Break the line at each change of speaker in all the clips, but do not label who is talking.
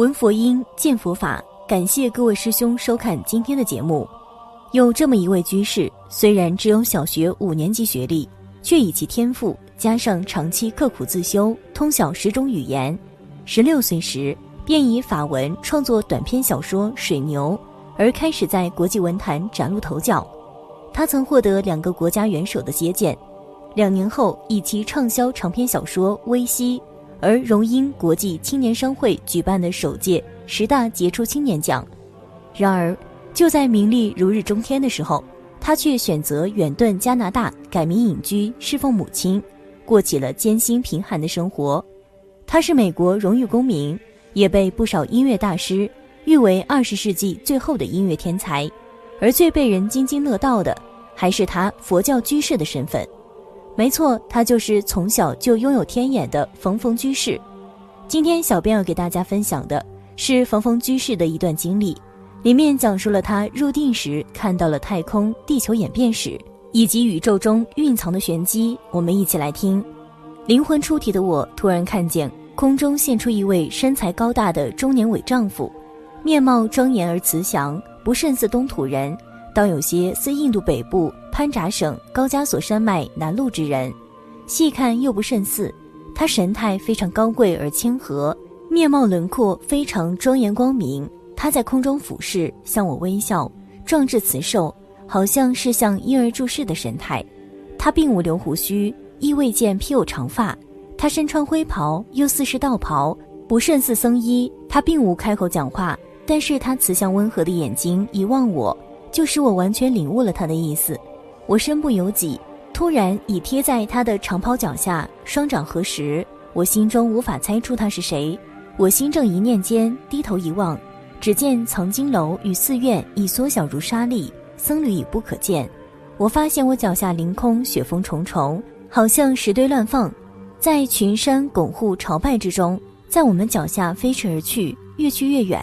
闻佛音，见佛法。感谢各位师兄收看今天的节目。有这么一位居士，虽然只有小学五年级学历，却以其天赋加上长期刻苦自修，通晓十种语言。十六岁时，便以法文创作短篇小说《水牛》，而开始在国际文坛崭露头角。他曾获得两个国家元首的接见，两年后以其畅销长篇小说《微西》而荣膺国际青年商会举办的首届十大杰出青年奖。然而，就在名利如日中天的时候，他却选择远遁加拿大，改名隐居，侍奉母亲，过起了艰辛贫寒的生活。他是美国荣誉公民，也被不少音乐大师誉为二十世纪最后的音乐天才。而最被人津津乐道的，还是他佛教居士的身份。没错，他就是从小就拥有天眼的冯冯居士。今天，小编要给大家分享的是冯冯居士的一段经历，里面讲述了他入定时看到了太空、地球演变史，以及宇宙中蕴藏的玄机。我们一起来听。灵魂出体的我突然看见空中现出一位身材高大的中年伪丈夫，面貌庄严而慈祥。不甚似东土人，倒有些似印度北部潘扎省高加索山脉南麓之人。细看又不甚似，他神态非常高贵而谦和，面貌轮廓非常庄严光明。他在空中俯视，向我微笑，壮志慈寿，好像是向婴儿注视的神态。他并无留胡须，亦未见披有长发。他身穿灰袍，又似是道袍，不甚似僧衣。他并无开口讲话。但是他慈祥温和的眼睛一望我，就使我完全领悟了他的意思。我身不由己，突然已贴在他的长袍脚下，双掌合十。我心中无法猜出他是谁。我心正一念间，低头一望，只见藏经楼与寺院已缩小如沙粒，僧侣已不可见。我发现我脚下凌空雪峰重重，好像石堆乱放，在群山拱护朝拜之中，在我们脚下飞驰而去，越去越远。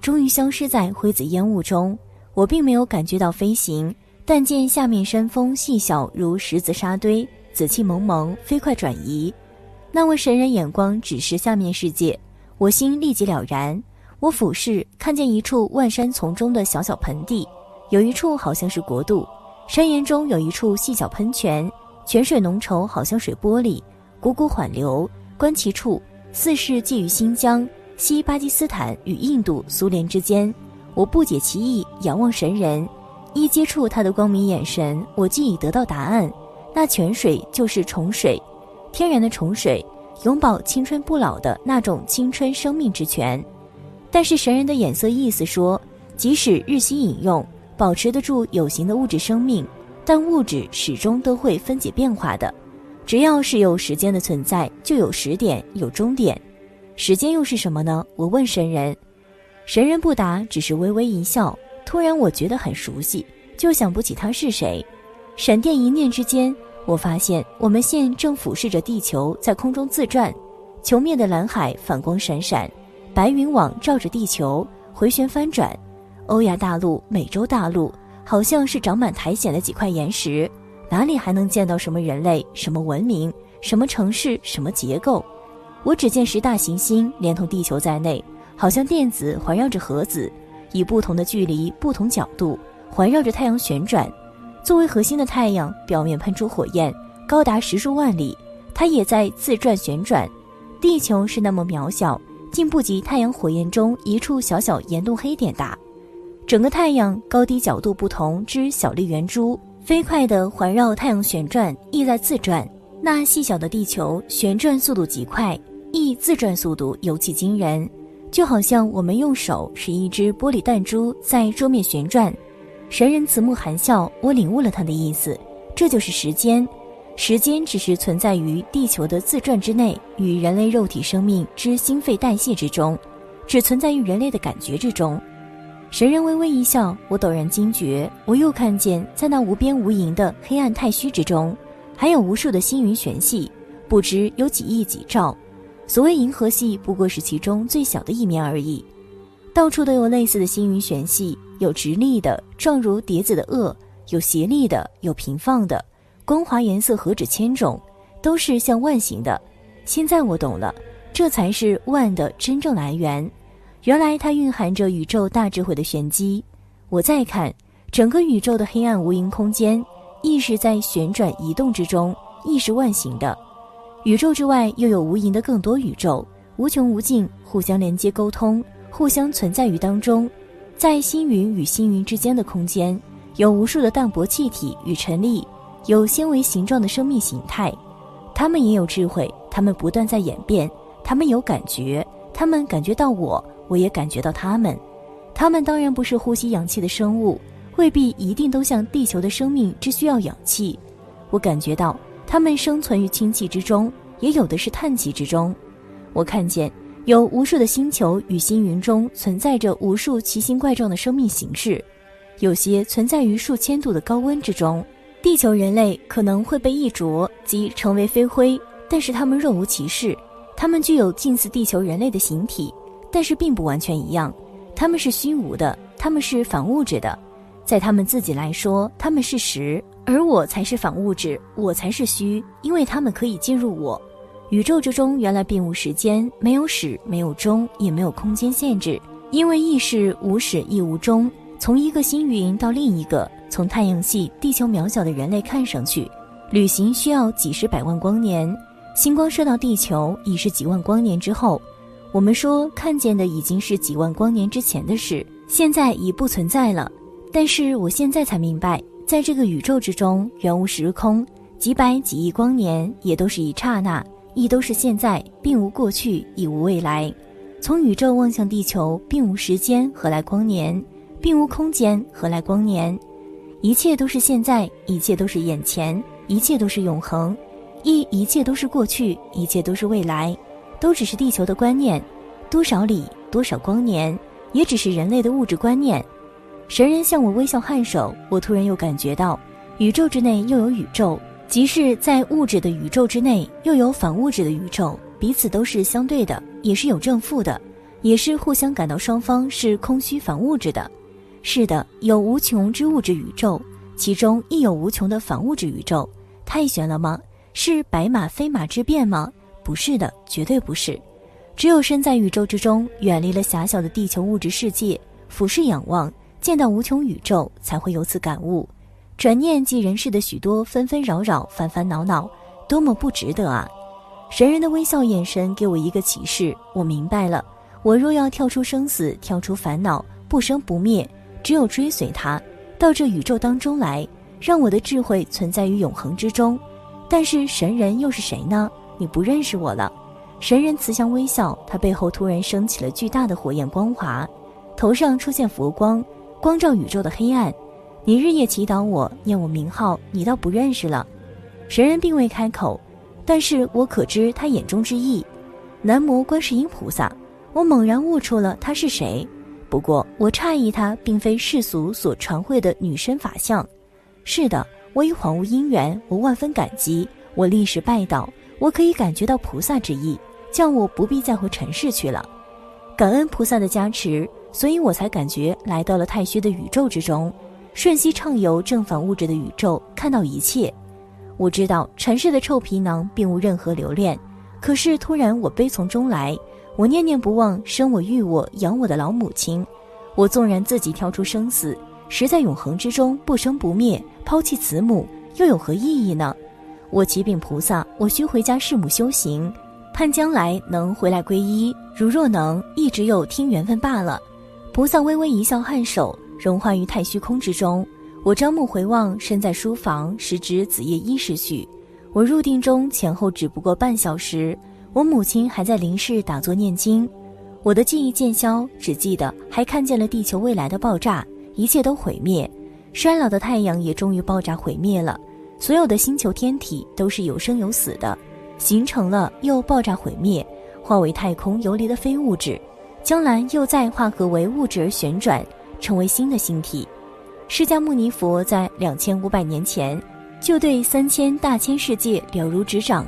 终于消失在灰紫烟雾中，我并没有感觉到飞行，但见下面山峰细小如石子沙堆，紫气蒙蒙，飞快转移。那位神人眼光指示下面世界，我心立即了然。我俯视，看见一处万山丛中的小小盆地，有一处好像是国度。山岩中有一处细小喷泉，泉水浓稠，好像水玻璃，汩汩缓流。观其处，似是寄于新疆。西巴基斯坦与印度、苏联之间，我不解其意，仰望神人，一接触他的光明眼神，我既已得到答案。那泉水就是重水，天然的重水，永葆青春不老的那种青春生命之泉。但是神人的眼色意思说，即使日夕饮用，保持得住有形的物质生命，但物质始终都会分解变化的。只要是有时间的存在，就有始点，有终点。时间又是什么呢？我问神人，神人不答，只是微微一笑。突然，我觉得很熟悉，就想不起他是谁。闪电一念之间，我发现我们现正俯视着地球在空中自转，球面的蓝海反光闪闪，白云网罩着地球回旋翻转。欧亚大陆、美洲大陆，好像是长满苔藓的几块岩石，哪里还能见到什么人类、什么文明、什么城市、什么结构？我只见十大行星连同地球在内，好像电子环绕着核子，以不同的距离、不同角度环绕着太阳旋转。作为核心的太阳表面喷出火焰，高达十数万里，它也在自转旋转。地球是那么渺小，竟不及太阳火焰中一处小小岩洞黑点大。整个太阳高低角度不同之小粒圆珠，飞快地环绕太阳旋转，亦在自转。那细小的地球旋转速度极快。亦自转速度尤其惊人，就好像我们用手使一只玻璃弹珠在桌面旋转。神人慈目含笑，我领悟了他的意思，这就是时间。时间只是存在于地球的自转之内，与人类肉体生命之心肺代谢之中，只存在于人类的感觉之中。神人微微一笑，我陡然惊觉，我又看见在那无边无垠的黑暗太虚之中，还有无数的星云玄系，不知有几亿几兆。所谓银河系，不过是其中最小的一面而已。到处都有类似的星云旋系，有直立的，状如碟子的萼；有斜立的，有平放的。光滑颜色何止千种，都是像万形的。现在我懂了，这才是万的真正来源。原来它蕴含着宇宙大智慧的玄机。我再看整个宇宙的黑暗无垠空间，亦是在旋转移动之中，亦是万形的。宇宙之外又有无垠的更多宇宙，无穷无尽，互相连接沟通，互相存在于当中。在星云与星云之间的空间，有无数的淡薄气体与尘粒，有纤维形状的生命形态。它们也有智慧，它们不断在演变，它们有感觉，它们感觉到我，我也感觉到它们。它们当然不是呼吸氧气的生物，未必一定都像地球的生命只需要氧气。我感觉到它们生存于氢气之中，也有的是碳气之中。我看见。有无数的星球与星云中存在着无数奇形怪状的生命形式，有些存在于数千度的高温之中。地球人类可能会被一灼即成为飞灰，但是他们若无其事。他们具有近似地球人类的形体，但是并不完全一样。他们是虚无的，他们是反物质的，在他们自己来说，他们是实，而我才是反物质，我才是虚，因为他们可以进入我。宇宙之中原来并无时间，没有始，没有终，也没有空间限制，因为意识无始亦无终。从一个星云到另一个，从太阳系地球渺小的人类看上去，旅行需要几十百万光年，星光射到地球已是几万光年之后。我们说看见的已经是几万光年之前的事，现在已不存在了。但是我现在才明白，在这个宇宙之中，原无时空，几百几亿光年也都是一刹那。亦都是现在，并无过去，亦无未来。从宇宙望向地球，并无时间，何来光年？并无空间，何来光年？一切都是现在，一切都是眼前，一切都是永恒，亦一切都是过去，一切都是未来，都只是地球的观念。多少里，多少光年，也只是人类的物质观念。神人向我微笑颔首，我突然又感觉到，宇宙之内又有宇宙。即是在物质的宇宙之内，又有反物质的宇宙，彼此都是相对的，也是有正负的，也是互相感到双方是空虚反物质的。是的，有无穷之物质宇宙，其中亦有无穷的反物质宇宙。太玄了吗？是白马非马之变吗？不是的，绝对不是。只有身在宇宙之中，远离了狭小的地球物质世界，俯视仰望，见到无穷宇宙，才会由此感悟。转念即人世的许多纷纷扰扰、烦烦恼恼，多么不值得啊！神人的微笑眼神给我一个启示，我明白了。我若要跳出生死，跳出烦恼，不生不灭，只有追随他，到这宇宙当中来，让我的智慧存在于永恒之中。但是神人又是谁呢？你不认识我了。神人慈祥微笑，他背后突然升起了巨大的火焰光华，头上出现佛光，光照宇宙的黑暗。你日夜祈祷我，念我名号，你倒不认识了。神人并未开口，但是我可知他眼中之意。南无观世音菩萨，我猛然悟出了他是谁。不过我诧异，他并非世俗所传会的女身法相。是的，我已恍悟因缘，我万分感激，我立时拜倒，我可以感觉到菩萨之意，叫我不必再回尘世去了。感恩菩萨的加持，所以我才感觉来到了太虚的宇宙之中。瞬息畅游正反物质的宇宙，看到一切。我知道尘世的臭皮囊并无任何留恋，可是突然我悲从中来，我念念不忘生我育我养我的老母亲。我纵然自己跳出生死，实在永恒之中不生不灭，抛弃慈母又有何意义呢？我启禀菩萨，我需回家弑母修行，盼将来能回来皈依。如若能，亦只有听缘分罢了。菩萨微微一笑，颔首。融化于太虚空之中，我朝目回望，身在书房，时值子夜一时许。我入定中前后只不过半小时，我母亲还在灵室打坐念经。我的记忆渐消，只记得还看见了地球未来的爆炸，一切都毁灭，衰老的太阳也终于爆炸毁灭了。所有的星球天体都是有生有死的，形成了又爆炸毁灭，化为太空游离的非物质，将来又再化合为物质而旋转。成为新的星体，释迦牟尼佛在两千五百年前就对三千大千世界了如指掌，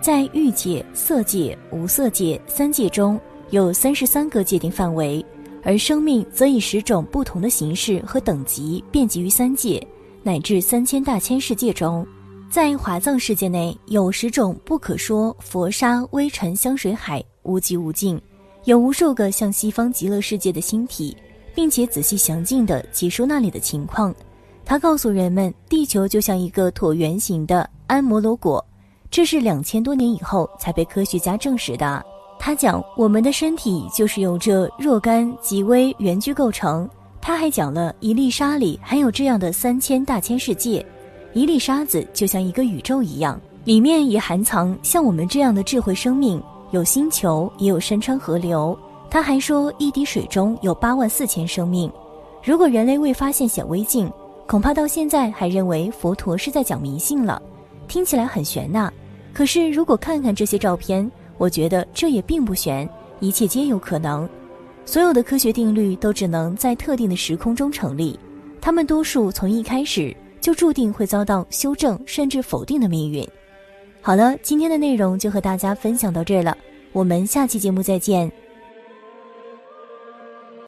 在欲界、色界、无色界三界中有三十三个界定范围，而生命则以十种不同的形式和等级遍及于三界乃至三千大千世界中，在华藏世界内有十种不可说佛沙微尘香水海无极无尽，有无数个像西方极乐世界的星体，并且仔细详尽地解说那里的情况。他告诉人们，地球就像一个椭圆形的安摩罗果，这是两千多年以后才被科学家证实的。他讲，我们的身体就是由这若干极微圆矩构成。他还讲了一粒沙里含有这样的三千大千世界，一粒沙子就像一个宇宙一样，里面也含藏像我们这样的智慧生命，有星球，也有山川河流。他还说，一滴水中有八万四千生命。如果人类未发现显微镜，恐怕到现在还认为佛陀是在讲迷信了，听起来很玄呐。可是如果看看这些照片，我觉得这也并不玄，一切皆有可能。所有的科学定律都只能在特定的时空中成立，它们多数从一开始就注定会遭到修正甚至否定的命运。好了，今天的内容就和大家分享到这了，我们下期节目再见。